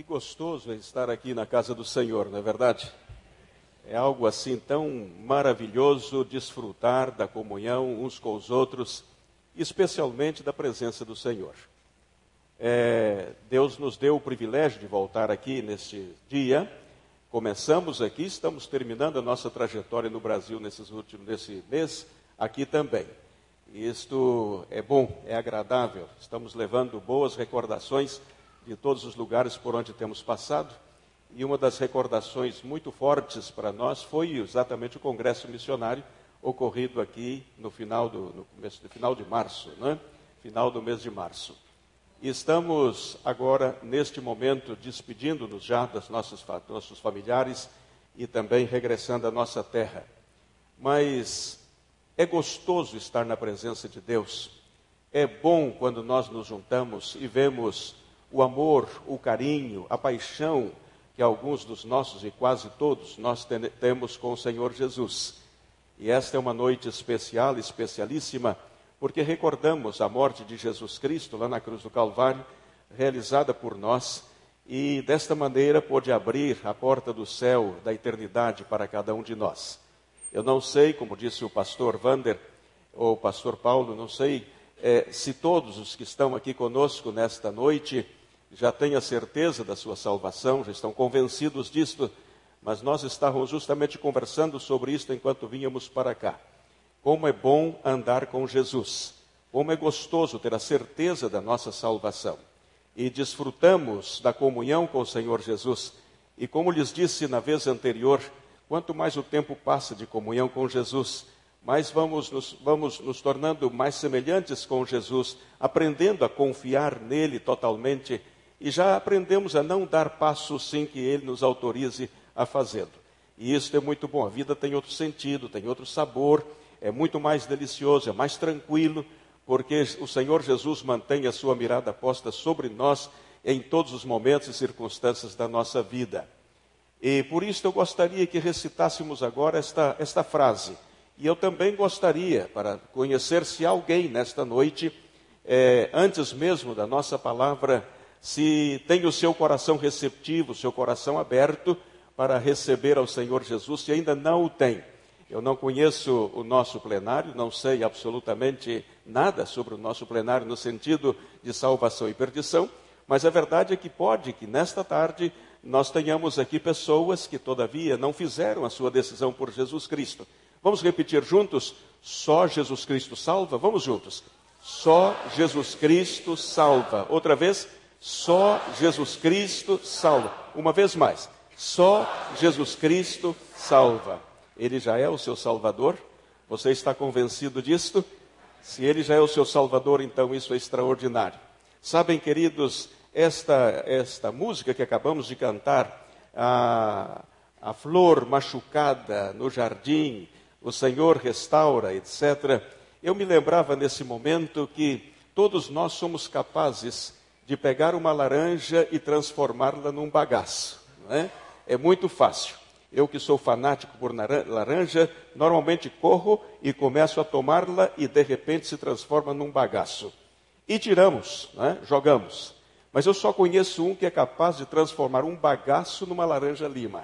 Que gostoso é estar aqui na casa do Senhor, não é verdade? É algo assim tão maravilhoso desfrutar da comunhão uns com os outros, especialmente da presença do Senhor. É, Deus nos deu o privilégio de voltar aqui neste dia. Começamos aqui, estamos terminando a nossa trajetória no Brasil nesses últimos, nesse mês, aqui também. Isto é bom, é agradável. Estamos levando boas recordações de todos os lugares por onde temos passado. E uma das recordações muito fortes para nós foi exatamente o Congresso Missionário ocorrido aqui no final, do, no começo, no final de março, né? final do mês de março. E estamos agora, neste momento, despedindo-nos já dos nossos, nossos familiares e também regressando à nossa terra. Mas é gostoso estar na presença de Deus. É bom quando nós nos juntamos e vemos o amor, o carinho, a paixão que alguns dos nossos e quase todos nós temos com o Senhor Jesus. E esta é uma noite especial, especialíssima, porque recordamos a morte de Jesus Cristo lá na cruz do Calvário, realizada por nós, e desta maneira pôde abrir a porta do céu, da eternidade para cada um de nós. Eu não sei, como disse o pastor Vander, ou o pastor Paulo, não sei é, se todos os que estão aqui conosco nesta noite já têm a certeza da sua salvação, já estão convencidos disto, mas nós estávamos justamente conversando sobre isto enquanto vínhamos para cá. Como é bom andar com Jesus, como é gostoso ter a certeza da nossa salvação. E desfrutamos da comunhão com o Senhor Jesus. E como lhes disse na vez anterior, quanto mais o tempo passa de comunhão com Jesus, mais vamos nos, vamos nos tornando mais semelhantes com Jesus, aprendendo a confiar nele totalmente e já aprendemos a não dar passos sem que Ele nos autorize a fazê-lo. E isso é muito bom. A vida tem outro sentido, tem outro sabor, é muito mais delicioso, é mais tranquilo, porque o Senhor Jesus mantém a sua mirada posta sobre nós em todos os momentos e circunstâncias da nossa vida. E por isso eu gostaria que recitássemos agora esta, esta frase. E eu também gostaria, para conhecer se alguém nesta noite, é, antes mesmo da nossa palavra se tem o seu coração receptivo, o seu coração aberto para receber ao Senhor Jesus, se ainda não o tem. Eu não conheço o nosso plenário, não sei absolutamente nada sobre o nosso plenário no sentido de salvação e perdição, mas a verdade é que pode que nesta tarde nós tenhamos aqui pessoas que todavia não fizeram a sua decisão por Jesus Cristo. Vamos repetir juntos? Só Jesus Cristo salva? Vamos juntos. Só Jesus Cristo salva. Outra vez? Só Jesus Cristo salva. Uma vez mais, só Jesus Cristo salva. Ele já é o seu Salvador? Você está convencido disto? Se ele já é o seu Salvador, então isso é extraordinário. Sabem, queridos, esta, esta música que acabamos de cantar, a, a flor machucada no jardim, o Senhor restaura, etc. Eu me lembrava nesse momento que todos nós somos capazes de pegar uma laranja e transformá-la num bagaço. É? é muito fácil. Eu que sou fanático por laranja, normalmente corro e começo a tomá-la e de repente se transforma num bagaço. E tiramos, é? jogamos. Mas eu só conheço um que é capaz de transformar um bagaço numa laranja lima.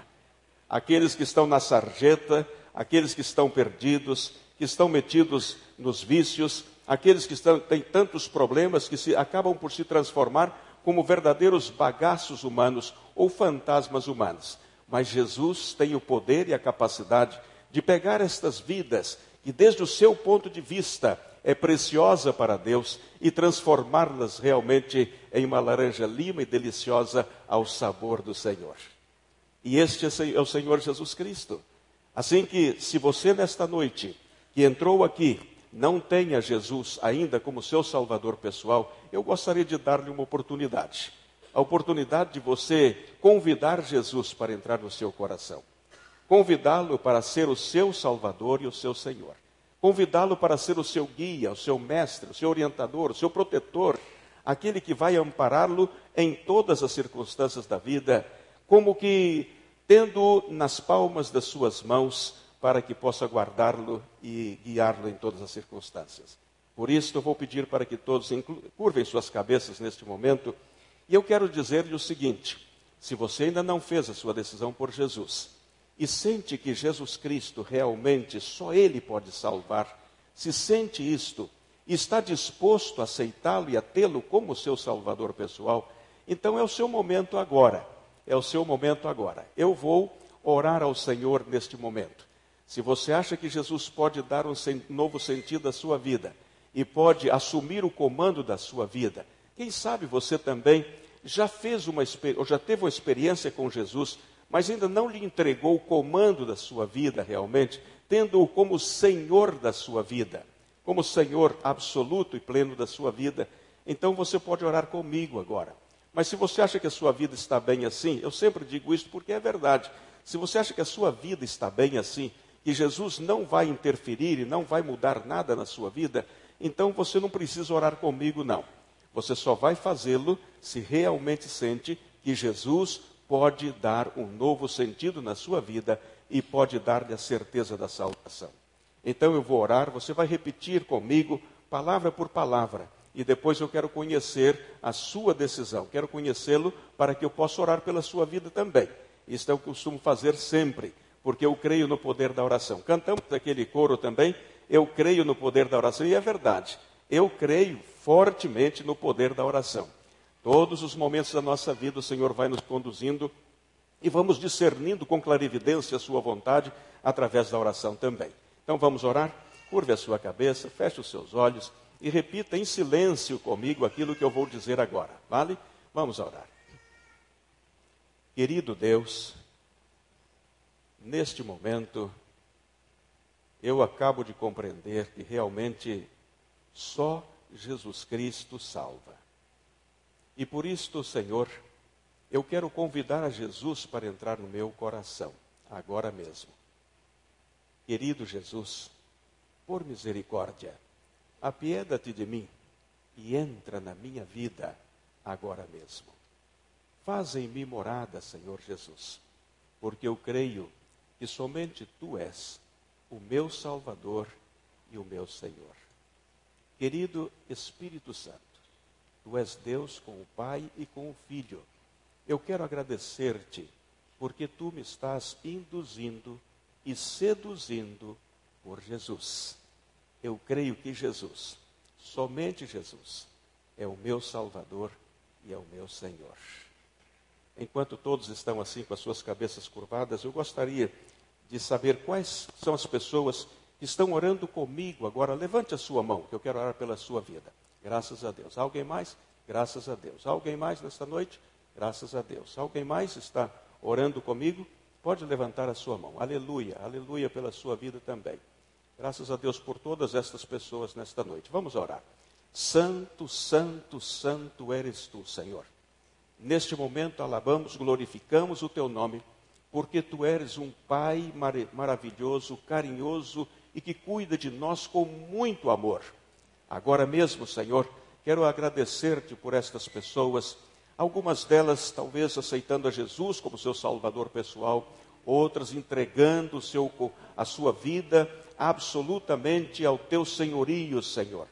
Aqueles que estão na sarjeta, aqueles que estão perdidos, que estão metidos nos vícios, aqueles que estão, têm tantos problemas que se, acabam por se transformar como verdadeiros bagaços humanos ou fantasmas humanos. Mas Jesus tem o poder e a capacidade de pegar estas vidas que, desde o seu ponto de vista, é preciosa para Deus e transformá-las realmente em uma laranja lima e deliciosa ao sabor do Senhor. E este é o Senhor Jesus Cristo. Assim que, se você nesta noite que entrou aqui não tenha Jesus ainda como seu salvador pessoal, eu gostaria de dar-lhe uma oportunidade. A oportunidade de você convidar Jesus para entrar no seu coração. Convidá-lo para ser o seu salvador e o seu Senhor. Convidá-lo para ser o seu guia, o seu mestre, o seu orientador, o seu protetor, aquele que vai ampará-lo em todas as circunstâncias da vida, como que tendo nas palmas das suas mãos para que possa guardá-lo e guiá-lo em todas as circunstâncias. Por isso, eu vou pedir para que todos curvem suas cabeças neste momento. E eu quero dizer-lhe o seguinte: Se você ainda não fez a sua decisão por Jesus e sente que Jesus Cristo realmente só Ele pode salvar, se sente isto e está disposto a aceitá-lo e a tê-lo como seu salvador pessoal, então é o seu momento agora. É o seu momento agora. Eu vou orar ao Senhor neste momento. Se você acha que Jesus pode dar um novo sentido à sua vida e pode assumir o comando da sua vida, quem sabe você também já fez uma ou já teve uma experiência com Jesus, mas ainda não lhe entregou o comando da sua vida realmente, tendo-o como Senhor da sua vida como Senhor absoluto e pleno da sua vida, então você pode orar comigo agora. Mas se você acha que a sua vida está bem assim, eu sempre digo isso porque é verdade. Se você acha que a sua vida está bem assim, que Jesus não vai interferir e não vai mudar nada na sua vida, então você não precisa orar comigo, não. Você só vai fazê-lo se realmente sente que Jesus pode dar um novo sentido na sua vida e pode dar-lhe a certeza da salvação. Então eu vou orar, você vai repetir comigo, palavra por palavra, e depois eu quero conhecer a sua decisão, quero conhecê-lo para que eu possa orar pela sua vida também. Isso é o que eu costumo fazer sempre, porque eu creio no poder da oração. Cantamos aquele coro também, eu creio no poder da oração, e é verdade, eu creio fortemente no poder da oração. Todos os momentos da nossa vida o Senhor vai nos conduzindo e vamos discernindo com clarividência a sua vontade através da oração também. Então vamos orar? Curve a sua cabeça, feche os seus olhos e repita em silêncio comigo aquilo que eu vou dizer agora, vale? Vamos orar. Querido Deus, neste momento, eu acabo de compreender que realmente só Jesus Cristo salva. E por isto, Senhor, eu quero convidar a Jesus para entrar no meu coração, agora mesmo. Querido Jesus, por misericórdia, apieda-te de mim e entra na minha vida agora mesmo. Faz em mim morada, Senhor Jesus, porque eu creio que somente tu és o meu Salvador e o meu Senhor. Querido Espírito Santo, tu és Deus com o Pai e com o Filho. Eu quero agradecer-te porque tu me estás induzindo e seduzindo por Jesus. Eu creio que Jesus, somente Jesus, é o meu Salvador e é o meu Senhor. Enquanto todos estão assim com as suas cabeças curvadas, eu gostaria de saber quais são as pessoas que estão orando comigo agora. Levante a sua mão, que eu quero orar pela sua vida. Graças a Deus. Alguém mais? Graças a Deus. Alguém mais nesta noite? Graças a Deus. Alguém mais está orando comigo? Pode levantar a sua mão. Aleluia, aleluia pela sua vida também. Graças a Deus por todas estas pessoas nesta noite. Vamos orar. Santo, santo, santo eres tu, Senhor. Neste momento alabamos, glorificamos o teu nome, porque tu eres um Pai mar maravilhoso, carinhoso e que cuida de nós com muito amor. Agora mesmo, Senhor, quero agradecer-te por estas pessoas Algumas delas talvez aceitando a Jesus como seu salvador pessoal, outras entregando seu, a sua vida absolutamente ao teu senhorio, Senhor.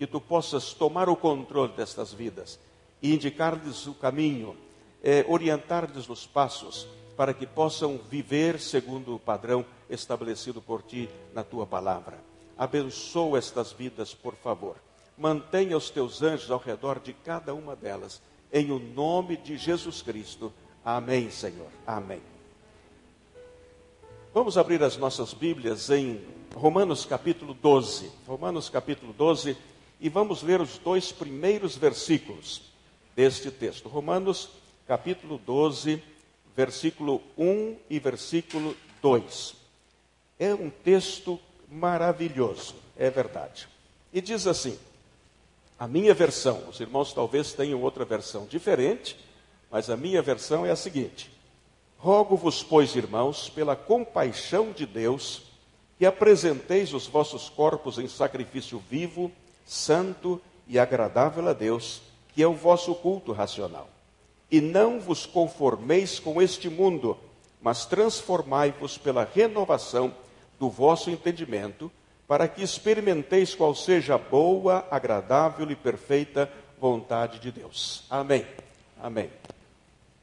Que tu possas tomar o controle destas vidas e indicar-lhes o caminho, é, orientar-lhes os passos, para que possam viver segundo o padrão estabelecido por ti na tua palavra. Abençoa estas vidas, por favor. Mantenha os teus anjos ao redor de cada uma delas em o nome de Jesus Cristo. Amém, Senhor. Amém. Vamos abrir as nossas Bíblias em Romanos capítulo 12. Romanos capítulo 12 e vamos ler os dois primeiros versículos deste texto. Romanos capítulo 12, versículo 1 e versículo 2. É um texto maravilhoso, é verdade. E diz assim: a minha versão, os irmãos talvez tenham outra versão diferente, mas a minha versão é a seguinte: Rogo-vos, pois, irmãos, pela compaixão de Deus, que apresenteis os vossos corpos em sacrifício vivo, santo e agradável a Deus, que é o vosso culto racional. E não vos conformeis com este mundo, mas transformai-vos pela renovação do vosso entendimento, para que experimenteis qual seja a boa, agradável e perfeita vontade de Deus. Amém. Amém.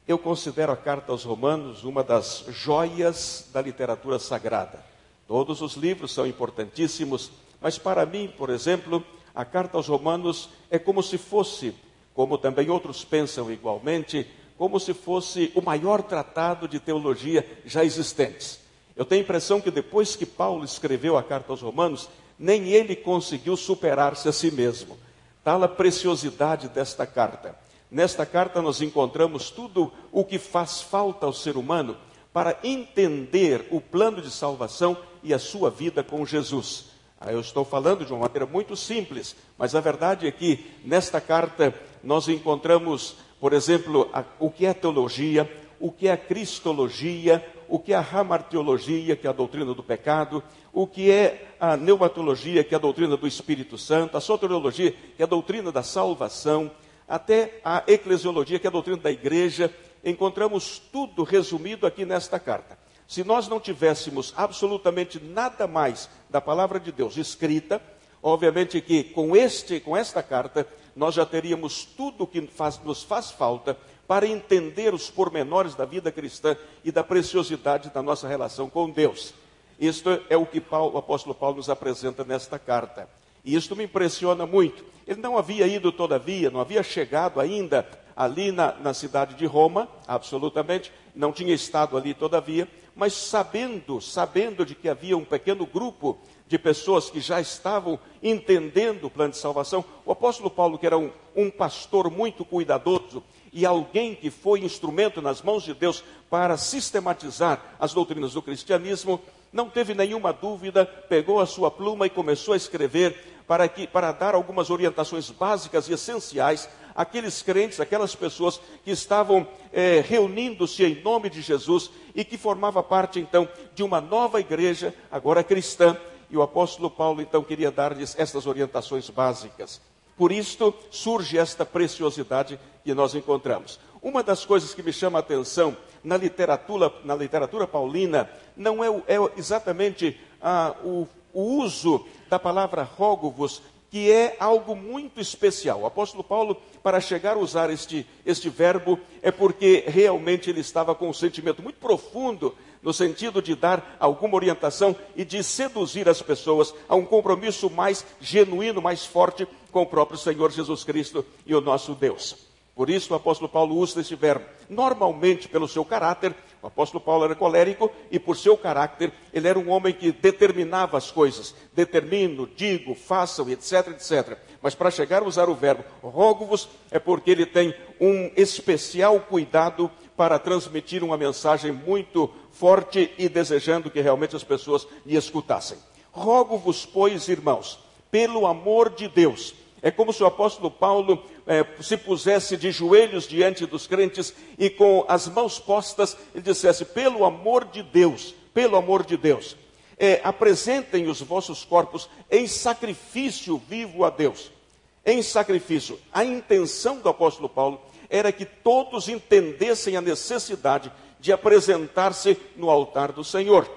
Eu considero a carta aos Romanos uma das joias da literatura sagrada. Todos os livros são importantíssimos, mas para mim, por exemplo, a carta aos Romanos é como se fosse, como também outros pensam igualmente, como se fosse o maior tratado de teologia já existente. Eu tenho a impressão que depois que Paulo escreveu a carta aos Romanos, nem ele conseguiu superar-se a si mesmo. Tal a preciosidade desta carta. Nesta carta nós encontramos tudo o que faz falta ao ser humano para entender o plano de salvação e a sua vida com Jesus. Aí eu estou falando de uma maneira muito simples, mas a verdade é que nesta carta nós encontramos, por exemplo, a, o que é teologia, o que é cristologia, o que é a ramartiologia, que é a doutrina do pecado, o que é a pneumatologia, que é a doutrina do Espírito Santo, a soteriologia, que é a doutrina da salvação, até a eclesiologia, que é a doutrina da igreja, encontramos tudo resumido aqui nesta carta. Se nós não tivéssemos absolutamente nada mais da palavra de Deus escrita, obviamente que com este, com esta carta, nós já teríamos tudo o que faz, nos faz falta para entender os pormenores da vida cristã e da preciosidade da nossa relação com Deus. Isto é o que Paulo, o apóstolo Paulo nos apresenta nesta carta. E isto me impressiona muito. Ele não havia ido, todavia, não havia chegado ainda ali na, na cidade de Roma, absolutamente, não tinha estado ali, todavia, mas sabendo, sabendo de que havia um pequeno grupo de pessoas que já estavam entendendo o plano de salvação, o apóstolo Paulo, que era um, um pastor muito cuidadoso, e alguém que foi instrumento nas mãos de Deus para sistematizar as doutrinas do cristianismo, não teve nenhuma dúvida, pegou a sua pluma e começou a escrever para, que, para dar algumas orientações básicas e essenciais àqueles crentes, aquelas pessoas que estavam é, reunindo-se em nome de Jesus e que formava parte então de uma nova igreja, agora cristã, e o apóstolo Paulo então queria dar-lhes estas orientações básicas. Por isto surge esta preciosidade que nós encontramos. Uma das coisas que me chama a atenção na literatura, na literatura paulina não é, é exatamente ah, o o uso da palavra rogo-vos, que é algo muito especial. O apóstolo Paulo, para chegar a usar este, este verbo, é porque realmente ele estava com um sentimento muito profundo, no sentido de dar alguma orientação e de seduzir as pessoas a um compromisso mais genuíno, mais forte com o próprio Senhor Jesus Cristo e o nosso Deus. Por isso o apóstolo Paulo usa esse verbo. Normalmente, pelo seu caráter, o apóstolo Paulo era colérico e, por seu caráter, ele era um homem que determinava as coisas. Determino, digo, façam, etc, etc. Mas para chegar a usar o verbo rogo-vos, é porque ele tem um especial cuidado para transmitir uma mensagem muito forte e desejando que realmente as pessoas lhe escutassem. Rogo-vos, pois, irmãos, pelo amor de Deus é como se o apóstolo Paulo é, se pusesse de joelhos diante dos crentes e com as mãos postas ele dissesse: pelo amor de Deus, pelo amor de Deus, é, apresentem os vossos corpos em sacrifício vivo a Deus. Em sacrifício. A intenção do apóstolo Paulo era que todos entendessem a necessidade de apresentar-se no altar do Senhor.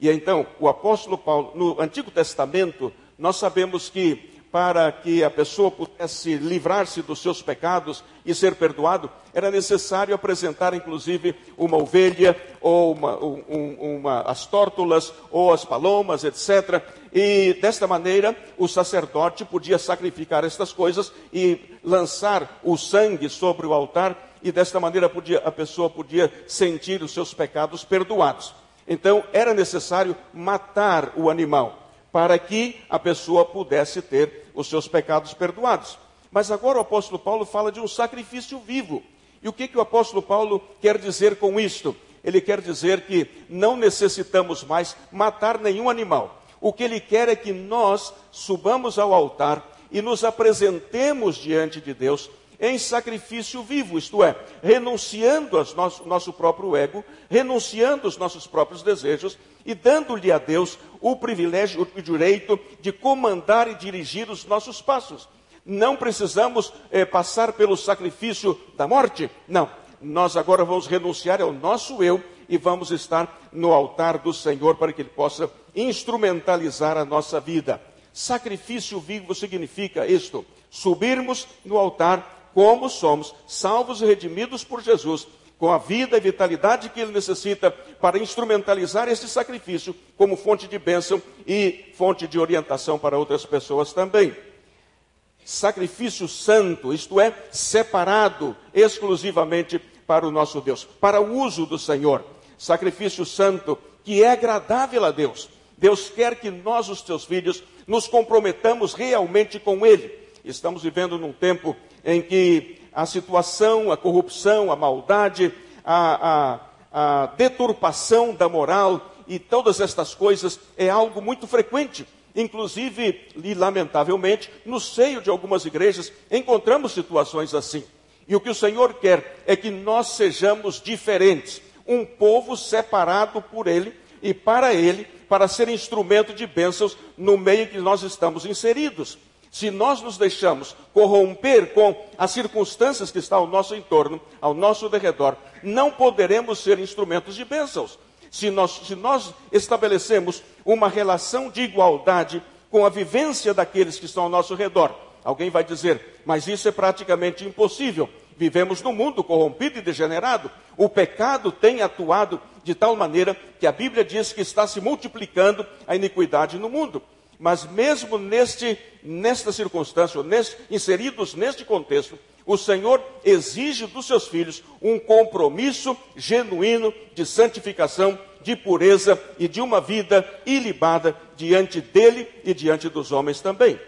E então, o apóstolo Paulo, no Antigo Testamento, nós sabemos que para que a pessoa pudesse livrar-se dos seus pecados e ser perdoado, era necessário apresentar, inclusive, uma ovelha, ou uma, um, uma, as tórtolas, ou as palomas, etc. E desta maneira, o sacerdote podia sacrificar estas coisas e lançar o sangue sobre o altar, e desta maneira podia, a pessoa podia sentir os seus pecados perdoados. Então, era necessário matar o animal para que a pessoa pudesse ter os seus pecados perdoados. Mas agora o apóstolo Paulo fala de um sacrifício vivo. E o que, que o apóstolo Paulo quer dizer com isto? Ele quer dizer que não necessitamos mais matar nenhum animal. O que ele quer é que nós subamos ao altar e nos apresentemos diante de Deus em sacrifício vivo, isto é, renunciando ao nosso, nosso próprio ego, renunciando aos nossos próprios desejos e dando-lhe a Deus o privilégio, o direito de comandar e dirigir os nossos passos. Não precisamos é, passar pelo sacrifício da morte, não. Nós agora vamos renunciar ao nosso eu e vamos estar no altar do Senhor para que Ele possa instrumentalizar a nossa vida. Sacrifício vivo significa isto: subirmos no altar como somos salvos e redimidos por Jesus, com a vida e vitalidade que ele necessita para instrumentalizar esse sacrifício como fonte de bênção e fonte de orientação para outras pessoas também. Sacrifício santo, isto é, separado exclusivamente para o nosso Deus, para o uso do Senhor. Sacrifício santo que é agradável a Deus. Deus quer que nós, os seus filhos, nos comprometamos realmente com Ele. Estamos vivendo num tempo em que a situação, a corrupção, a maldade, a, a, a deturpação da moral e todas estas coisas é algo muito frequente. Inclusive, e lamentavelmente, no seio de algumas igrejas encontramos situações assim. E o que o Senhor quer é que nós sejamos diferentes, um povo separado por Ele e para Ele, para ser instrumento de bênçãos no meio em que nós estamos inseridos. Se nós nos deixamos corromper com as circunstâncias que estão ao nosso entorno, ao nosso derredor, não poderemos ser instrumentos de bênçãos. Se nós, se nós estabelecemos uma relação de igualdade com a vivência daqueles que estão ao nosso redor, alguém vai dizer, mas isso é praticamente impossível. Vivemos num mundo corrompido e degenerado. O pecado tem atuado de tal maneira que a Bíblia diz que está se multiplicando a iniquidade no mundo. Mas mesmo neste, nesta circunstância, neste, inseridos neste contexto, o Senhor exige dos seus filhos um compromisso genuíno de santificação, de pureza e de uma vida ilibada diante dele e diante dos homens também.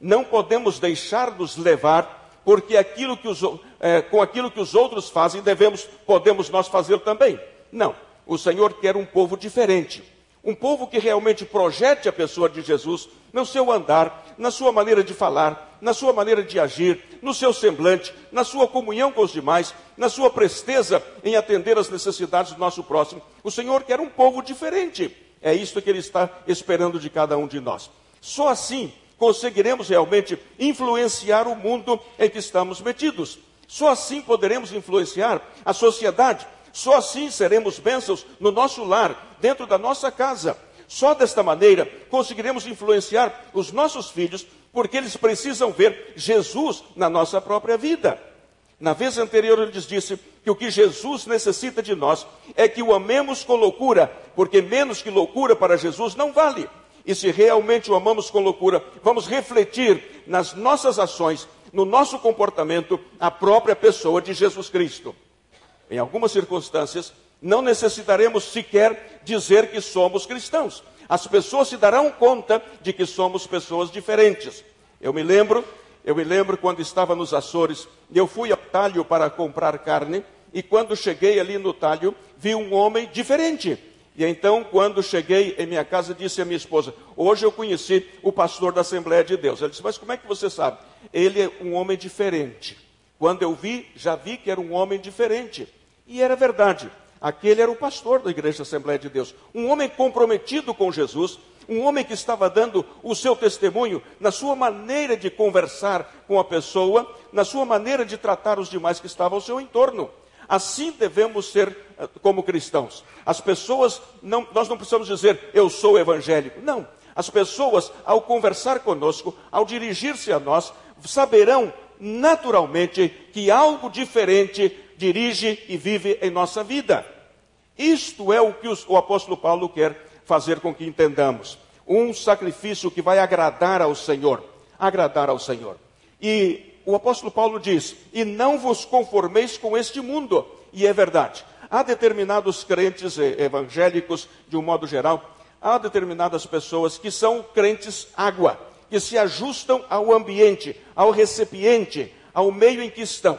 Não podemos deixar-nos levar, porque aquilo que os, é, com aquilo que os outros fazem, devemos, podemos nós fazer também. Não. O Senhor quer um povo diferente um povo que realmente projete a pessoa de Jesus no seu andar, na sua maneira de falar, na sua maneira de agir, no seu semblante, na sua comunhão com os demais, na sua presteza em atender às necessidades do nosso próximo. O Senhor quer um povo diferente. É isso que Ele está esperando de cada um de nós. Só assim conseguiremos realmente influenciar o mundo em que estamos metidos. Só assim poderemos influenciar a sociedade só assim seremos bênçãos no nosso lar, dentro da nossa casa. Só desta maneira conseguiremos influenciar os nossos filhos, porque eles precisam ver Jesus na nossa própria vida. Na vez anterior, ele disse que o que Jesus necessita de nós é que o amemos com loucura, porque menos que loucura para Jesus não vale. E se realmente o amamos com loucura, vamos refletir nas nossas ações, no nosso comportamento, a própria pessoa de Jesus Cristo. Em algumas circunstâncias, não necessitaremos sequer dizer que somos cristãos. As pessoas se darão conta de que somos pessoas diferentes. Eu me lembro, eu me lembro quando estava nos Açores, eu fui ao talho para comprar carne, e quando cheguei ali no talho, vi um homem diferente. E então, quando cheguei em minha casa, disse à minha esposa: Hoje eu conheci o pastor da Assembleia de Deus. Ela disse: Mas como é que você sabe? Ele é um homem diferente. Quando eu vi, já vi que era um homem diferente. E era verdade. Aquele era o pastor da Igreja Assembleia de Deus. Um homem comprometido com Jesus, um homem que estava dando o seu testemunho na sua maneira de conversar com a pessoa, na sua maneira de tratar os demais que estavam ao seu entorno. Assim devemos ser eh, como cristãos. As pessoas, não, nós não precisamos dizer eu sou evangélico. Não. As pessoas, ao conversar conosco, ao dirigir-se a nós, saberão naturalmente que algo diferente dirige e vive em nossa vida. Isto é o que o apóstolo Paulo quer fazer com que entendamos. Um sacrifício que vai agradar ao Senhor. Agradar ao Senhor. E o apóstolo Paulo diz: E não vos conformeis com este mundo. E é verdade. Há determinados crentes evangélicos, de um modo geral, há determinadas pessoas que são crentes água, que se ajustam ao ambiente, ao recipiente, ao meio em que estão.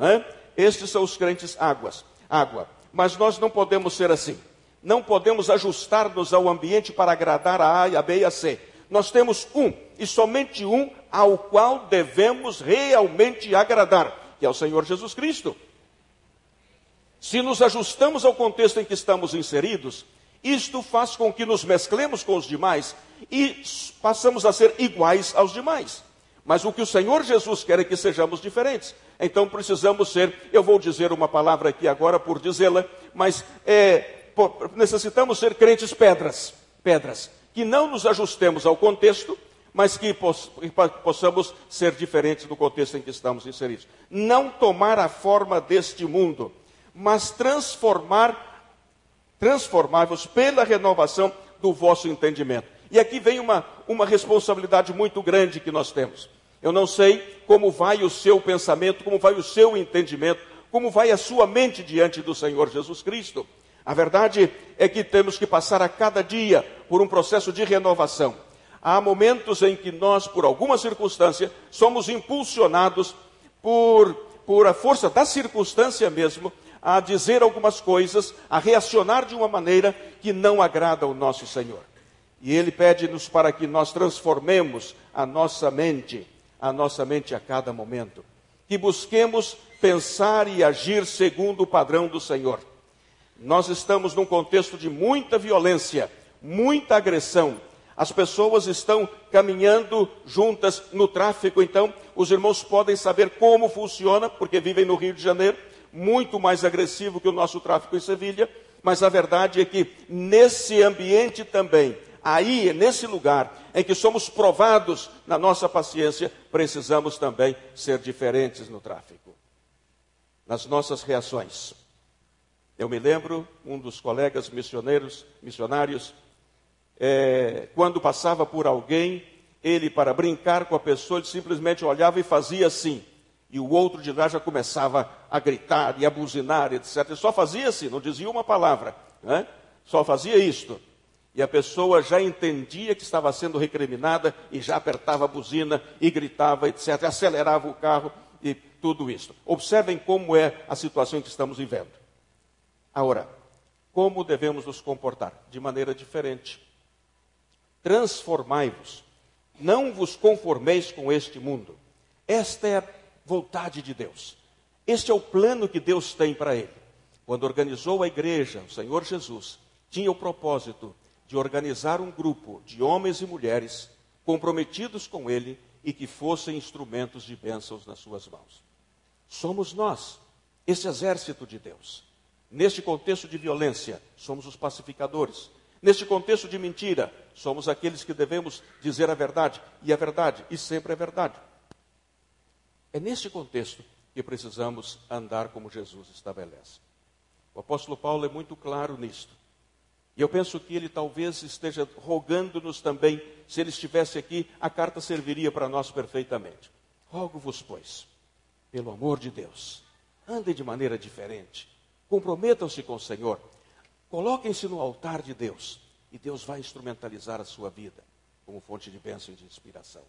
É? Estes são os crentes águas, água. Mas nós não podemos ser assim. Não podemos ajustar-nos ao ambiente para agradar a A, a B e a C. Nós temos um, e somente um, ao qual devemos realmente agradar, que é o Senhor Jesus Cristo. Se nos ajustamos ao contexto em que estamos inseridos, isto faz com que nos mesclemos com os demais e passamos a ser iguais aos demais. Mas o que o Senhor Jesus quer é que sejamos diferentes. Então precisamos ser, eu vou dizer uma palavra aqui agora por dizê-la, mas é, necessitamos ser crentes pedras, pedras, que não nos ajustemos ao contexto, mas que possamos ser diferentes do contexto em que estamos inseridos. Não tomar a forma deste mundo, mas transformar, transformar-vos pela renovação do vosso entendimento. E aqui vem uma, uma responsabilidade muito grande que nós temos. Eu não sei como vai o seu pensamento, como vai o seu entendimento, como vai a sua mente diante do Senhor Jesus Cristo. A verdade é que temos que passar a cada dia por um processo de renovação. Há momentos em que nós, por alguma circunstância, somos impulsionados por, por a força da circunstância mesmo a dizer algumas coisas, a reacionar de uma maneira que não agrada ao nosso Senhor. E Ele pede-nos para que nós transformemos a nossa mente, a nossa mente a cada momento. Que busquemos pensar e agir segundo o padrão do Senhor. Nós estamos num contexto de muita violência, muita agressão. As pessoas estão caminhando juntas no tráfico, então os irmãos podem saber como funciona, porque vivem no Rio de Janeiro, muito mais agressivo que o nosso tráfico em Sevilha, mas a verdade é que nesse ambiente também aí, nesse lugar em que somos provados na nossa paciência, precisamos também ser diferentes no tráfico, nas nossas reações. Eu me lembro, um dos colegas missioneiros, missionários, é, quando passava por alguém, ele, para brincar com a pessoa, ele simplesmente olhava e fazia assim. E o outro de lá já começava a gritar e a buzinar, etc. Ele só fazia assim, não dizia uma palavra. Né? Só fazia isto. E a pessoa já entendia que estava sendo recriminada e já apertava a buzina e gritava, etc. Acelerava o carro e tudo isso. Observem como é a situação que estamos vivendo. Agora, como devemos nos comportar? De maneira diferente. Transformai-vos. Não vos conformeis com este mundo. Esta é a vontade de Deus. Este é o plano que Deus tem para ele. Quando organizou a igreja, o Senhor Jesus tinha o propósito de organizar um grupo de homens e mulheres comprometidos com Ele e que fossem instrumentos de bênçãos nas suas mãos. Somos nós, esse exército de Deus. Neste contexto de violência, somos os pacificadores. Neste contexto de mentira, somos aqueles que devemos dizer a verdade, e a verdade, e sempre é verdade. É neste contexto que precisamos andar como Jesus estabelece. O apóstolo Paulo é muito claro nisto. E eu penso que ele talvez esteja rogando-nos também, se ele estivesse aqui, a carta serviria para nós perfeitamente. Rogo-vos, pois, pelo amor de Deus, andem de maneira diferente, comprometam-se com o Senhor, coloquem-se no altar de Deus, e Deus vai instrumentalizar a sua vida como fonte de bênção e de inspiração.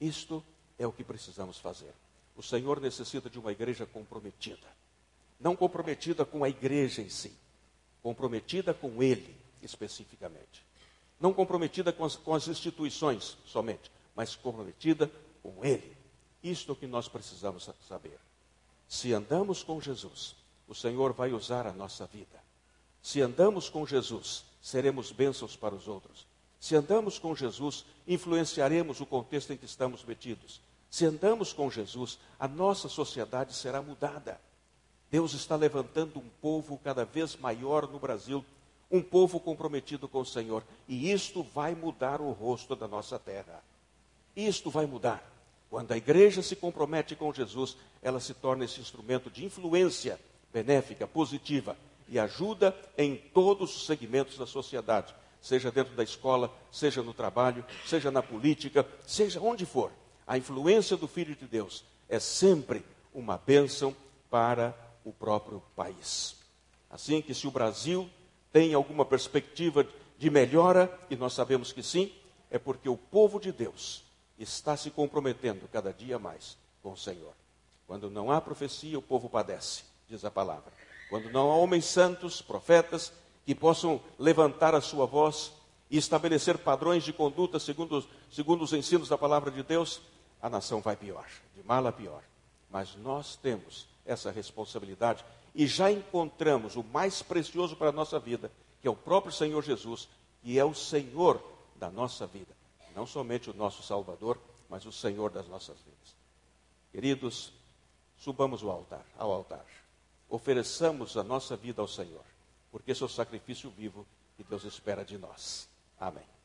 Isto é o que precisamos fazer. O Senhor necessita de uma igreja comprometida, não comprometida com a igreja em si, comprometida com Ele especificamente. Não comprometida com as, com as instituições somente, mas comprometida com Ele. Isto é o que nós precisamos saber. Se andamos com Jesus, o Senhor vai usar a nossa vida. Se andamos com Jesus, seremos bênçãos para os outros. Se andamos com Jesus, influenciaremos o contexto em que estamos metidos. Se andamos com Jesus, a nossa sociedade será mudada. Deus está levantando um povo cada vez maior no Brasil, um povo comprometido com o Senhor. E isto vai mudar o rosto da nossa terra. Isto vai mudar. Quando a igreja se compromete com Jesus, ela se torna esse instrumento de influência benéfica, positiva, e ajuda em todos os segmentos da sociedade, seja dentro da escola, seja no trabalho, seja na política, seja onde for. A influência do Filho de Deus é sempre uma bênção para o próprio país. Assim que se o Brasil tem alguma perspectiva de melhora, e nós sabemos que sim, é porque o povo de Deus está se comprometendo cada dia mais com o Senhor. Quando não há profecia, o povo padece, diz a palavra. Quando não há homens santos, profetas, que possam levantar a sua voz e estabelecer padrões de conduta segundo, segundo os ensinos da palavra de Deus, a nação vai pior, de mal a pior. Mas nós temos essa responsabilidade e já encontramos o mais precioso para a nossa vida, que é o próprio Senhor Jesus, que é o Senhor da nossa vida. Não somente o nosso Salvador, mas o Senhor das nossas vidas. Queridos, subamos ao altar, ao altar. Ofereçamos a nossa vida ao Senhor, porque esse é o sacrifício vivo que Deus espera de nós. Amém.